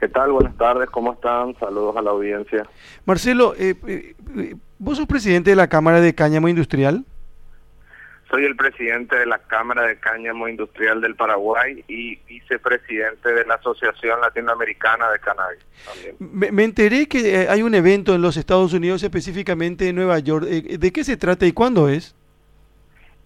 ¿Qué tal? Buenas tardes, ¿cómo están? Saludos a la audiencia. Marcelo, eh, eh, ¿vos sos presidente de la Cámara de Cáñamo Industrial? Soy el presidente de la Cámara de Cáñamo Industrial del Paraguay y vicepresidente de la Asociación Latinoamericana de Cannabis. Me, me, enteré que eh, hay un evento en los Estados Unidos, específicamente en Nueva York. ¿De qué se trata y cuándo es?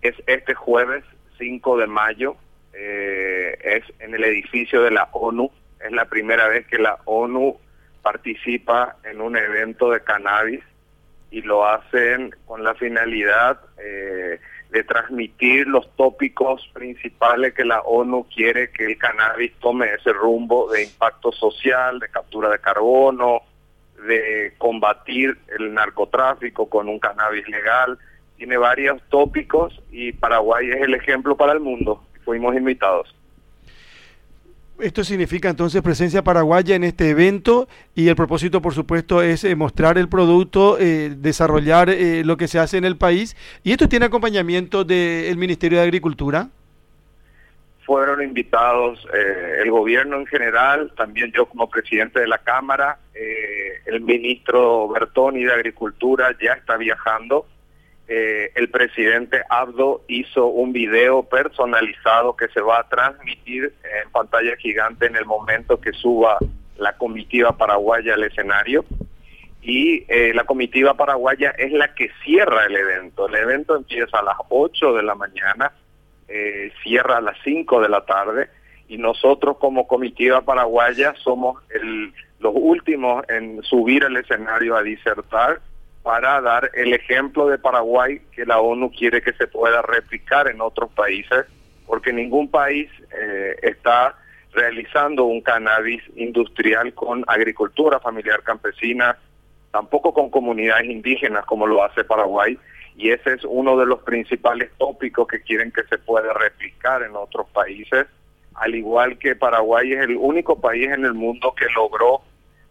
Es este jueves 5 de mayo. es en el edificio de la ONU es la primera vez que la ONU participa en un evento de cannabis y lo hacen con la finalidad eh, de transmitir los tópicos principales que la ONU quiere que el cannabis tome ese rumbo de impacto social, de captura de carbono, de combatir el narcotráfico con un cannabis legal. Tiene varios tópicos y Paraguay es el ejemplo para el mundo. Fuimos invitados. Esto significa entonces presencia paraguaya en este evento y el propósito, por supuesto, es eh, mostrar el producto, eh, desarrollar eh, lo que se hace en el país. ¿Y esto tiene acompañamiento del Ministerio de Agricultura? Fueron invitados el gobierno en general, también yo como presidente de la Cámara, el ministro Bertoni de Agricultura ya está viajando eh, el presidente Abdo hizo un video personalizado que se va a transmitir en pantalla gigante en el momento que suba la comitiva paraguaya al escenario. Y eh, la comitiva paraguaya es la que cierra el evento. El evento empieza a las 8 de la mañana, eh, cierra a las 5 de la tarde y nosotros como comitiva paraguaya somos los últimos en subir al escenario a disertar para dar el ejemplo de Paraguay que la ONU quiere que se pueda replicar en otros países, porque ningún país eh, está realizando un cannabis industrial con agricultura familiar campesina, tampoco con comunidades indígenas como lo hace Paraguay, y ese es uno de los principales tópicos que quieren que se pueda replicar en otros países, al igual que Paraguay es el único país en el mundo que logró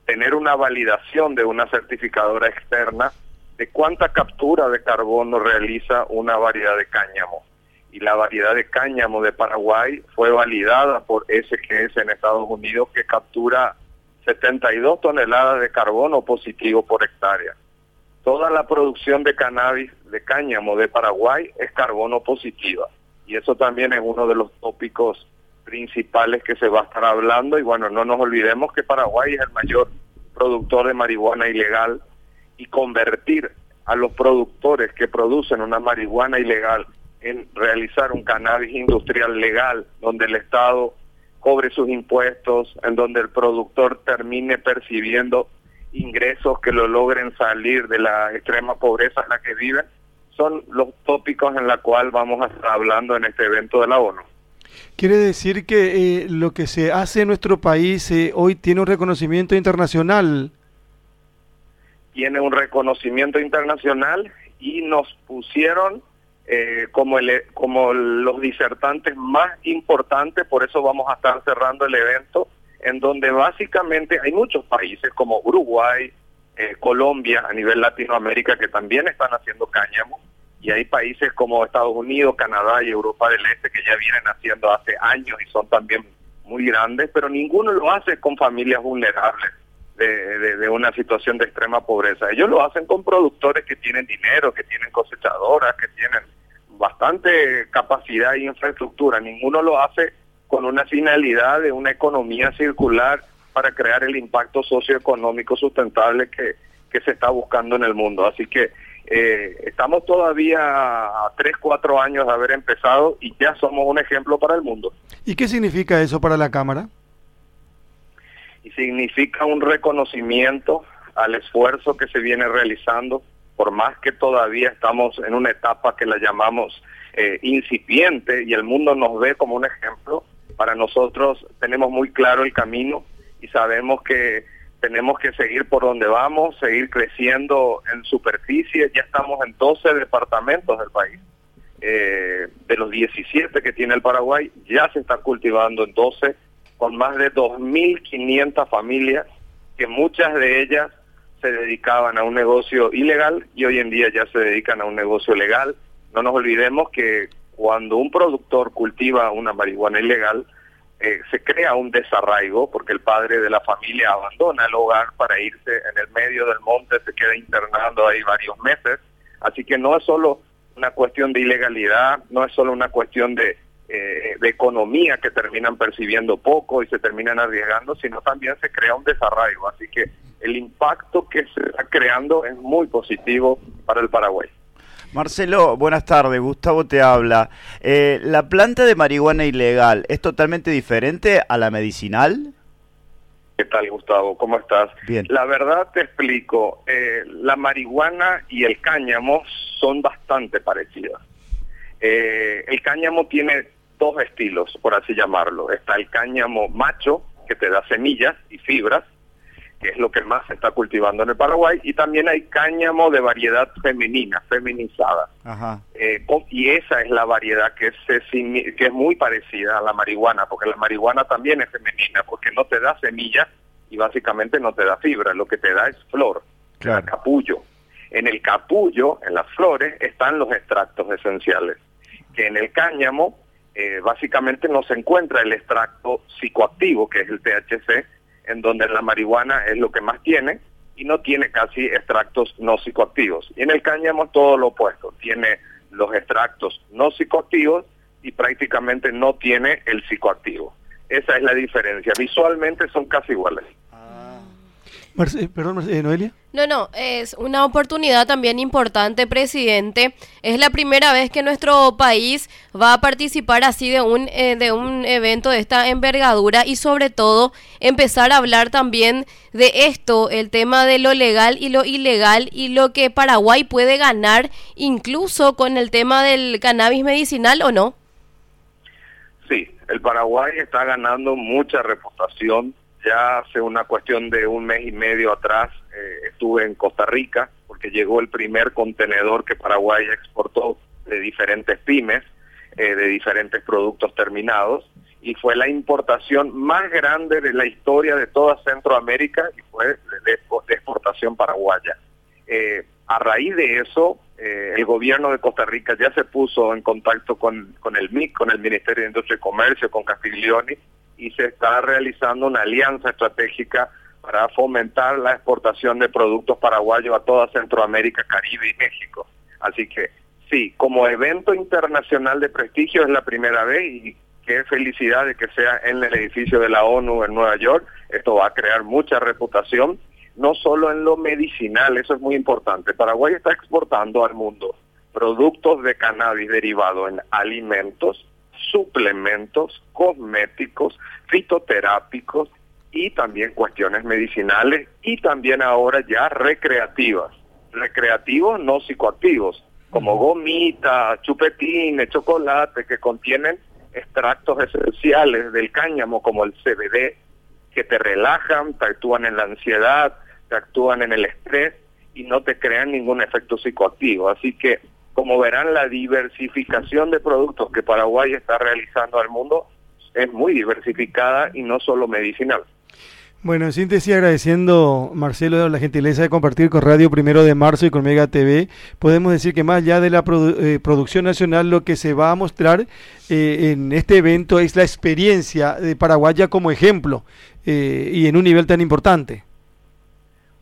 tener una validación de una certificadora externa de cuánta captura de carbono realiza una variedad de cáñamo. Y la variedad de cáñamo de Paraguay fue validada por SGS en Estados Unidos que captura 72 toneladas de carbono positivo por hectárea. Toda la producción de cannabis de cáñamo de Paraguay es carbono positiva. Y eso también es uno de los tópicos principales que se va a estar hablando. Y bueno, no nos olvidemos que Paraguay es el mayor productor de marihuana ilegal y convertir a los productores que producen una marihuana ilegal en realizar un cannabis industrial legal, donde el Estado cobre sus impuestos, en donde el productor termine percibiendo ingresos que lo logren salir de la extrema pobreza en la que viven, son los tópicos en la cual vamos a estar hablando en este evento de la ONU. Quiere decir que eh, lo que se hace en nuestro país eh, hoy tiene un reconocimiento internacional. Tiene un reconocimiento internacional y nos pusieron eh, como, el, como los disertantes más importantes, por eso vamos a estar cerrando el evento, en donde básicamente hay muchos países como Uruguay, eh, Colombia, a nivel Latinoamérica, que también están haciendo cáñamo, y hay países como Estados Unidos, Canadá y Europa del Este que ya vienen haciendo hace años y son también muy grandes, pero ninguno lo hace con familias vulnerables de, una situación de extrema pobreza. Ellos lo hacen con productores que tienen dinero, que tienen cosechadoras, que tienen bastante capacidad e infraestructura. Ninguno lo hace con una finalidad de una economía circular para crear el impacto socioeconómico sustentable que, que se está buscando en el mundo. Así que eh, estamos todavía a tres, cuatro años de haber empezado y ya somos un ejemplo para el mundo. ¿Y qué significa eso para la Cámara? y significa un reconocimiento al esfuerzo que se viene realizando, por más que todavía estamos en una etapa que la llamamos eh, incipiente y el mundo nos ve como un ejemplo, para nosotros tenemos muy claro el camino y sabemos que tenemos que seguir por donde vamos, seguir creciendo en superficie, ya estamos en 12 departamentos del país. Eh, de los 17 que tiene el Paraguay, ya se está cultivando en 12 con más de 2.500 familias, que muchas de ellas se dedicaban a un negocio ilegal y hoy en día ya se dedican a un negocio legal. No nos olvidemos que cuando un productor cultiva una marihuana ilegal, eh, se crea un desarraigo porque el padre de la familia abandona el hogar para irse en el medio del monte, se queda internando ahí varios meses. Así que no es solo una cuestión de ilegalidad, no es solo una cuestión de, eh, de economía que terminan percibiendo poco y se terminan arriesgando, sino también se crea un desarraigo. Así que el impacto que se está creando es muy positivo para el Paraguay. Marcelo, buenas tardes. Gustavo te habla. Eh, ¿La planta de marihuana ilegal es totalmente diferente a la medicinal? ¿Qué tal, Gustavo? ¿Cómo estás? Bien. La verdad te explico. Eh, la marihuana y el cáñamo son bastante parecidas. Eh, el cáñamo tiene dos estilos, por así llamarlo. Está el cáñamo macho, que te da semillas y fibras, que es lo que más se está cultivando en el Paraguay, y también hay cáñamo de variedad femenina, feminizada. Eh, y esa es la variedad que, que es muy parecida a la marihuana, porque la marihuana también es femenina, porque no te da semilla y básicamente no te da fibra, lo que te da es flor, capullo. En el capullo, en las flores, están los extractos esenciales, que en el cáñamo eh, básicamente no se encuentra el extracto psicoactivo, que es el THC, en donde la marihuana es lo que más tiene y no tiene casi extractos no psicoactivos. Y en el cáñamo todo lo opuesto, tiene los extractos no psicoactivos y prácticamente no tiene el psicoactivo. Esa es la diferencia. Visualmente son casi iguales. Eh, perdón, eh, Noelia. No, no, es una oportunidad también importante, presidente. Es la primera vez que nuestro país va a participar así de un, eh, de un evento de esta envergadura y sobre todo empezar a hablar también de esto, el tema de lo legal y lo ilegal y lo que Paraguay puede ganar incluso con el tema del cannabis medicinal o no. Sí, el Paraguay está ganando mucha reputación ya hace una cuestión de un mes y medio atrás eh, estuve en Costa Rica porque llegó el primer contenedor que Paraguay exportó de diferentes pymes, eh, de diferentes productos terminados, y fue la importación más grande de la historia de toda Centroamérica y fue de, exportación paraguaya. Eh, a raíz de eso, el gobierno de Costa Rica ya se puso en contacto con, con el MIC, con el Ministerio de Industria y Comercio, con Castiglioni, y se está realizando una alianza estratégica para fomentar la exportación de productos paraguayos a toda Centroamérica, Caribe y México. Así que sí, como evento internacional de prestigio es la primera vez y qué felicidad de que sea en el edificio de la ONU en Nueva York. Esto va a crear mucha reputación, no solo en lo medicinal, eso es muy importante. Paraguay está exportando al mundo productos de cannabis derivados en alimentos, suplementos, cosméticos, fitoterápicos y también cuestiones medicinales y también ahora ya recreativas. Recreativos no psicoactivos, como gomita, chupetines, chocolate, que contienen extractos esenciales del cáñamo como el CBD, que te relajan, te actúan en la ansiedad, te actúan en el estrés y no te crean ningún efecto psicoactivo. Así que como verán, la diversificación de productos que Paraguay está realizando al mundo es muy diversificada y no solo medicinal. Bueno, en síntesis, agradeciendo, Marcelo, la gentileza de compartir con Radio Primero de Marzo y con Mega TV, podemos decir que más allá de la eh, producción nacional, lo que se va a mostrar eh, en este evento es la experiencia de Paraguaya como ejemplo eh, y en un nivel tan importante.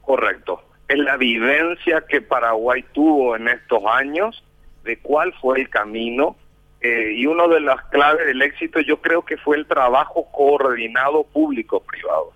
Correcto es la vivencia que Paraguay tuvo en estos años, de cuál fue el camino. Eh, y una de las claves del éxito yo creo que fue el trabajo coordinado público-privado,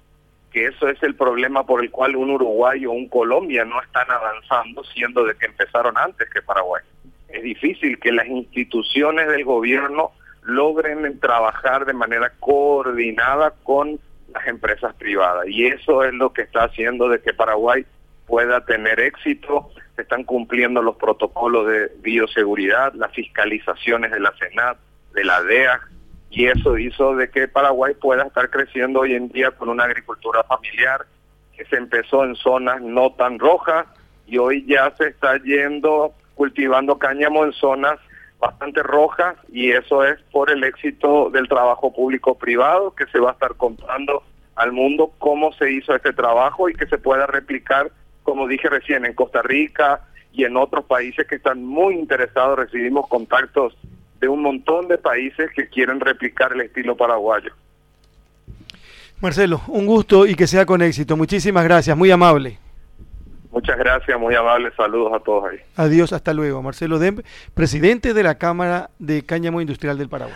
que eso es el problema por el cual un Uruguay o un Colombia no están avanzando, siendo de que empezaron antes que Paraguay. Es difícil que las instituciones del gobierno logren trabajar de manera coordinada con las empresas privadas. Y eso es lo que está haciendo de que Paraguay pueda tener éxito. Se están cumpliendo los protocolos de bioseguridad, las fiscalizaciones de la Senat, de la DEA, y eso hizo de que Paraguay pueda estar creciendo hoy en día con una agricultura familiar que se empezó en zonas no tan rojas y hoy ya se está yendo cultivando cáñamo en zonas bastante rojas y eso es por el éxito del trabajo público-privado que se va a estar contando al mundo cómo se hizo este trabajo y que se pueda replicar como dije recién, en Costa Rica y en otros países que están muy interesados. Recibimos contactos de un montón de países que quieren replicar el estilo paraguayo. Marcelo, un gusto y que sea con éxito. Muchísimas gracias, muy amable. Muchas gracias, muy amable. Saludos a todos ahí. Adiós, hasta luego. Marcelo Demp, presidente de la Cámara de Cáñamo Industrial del Paraguay.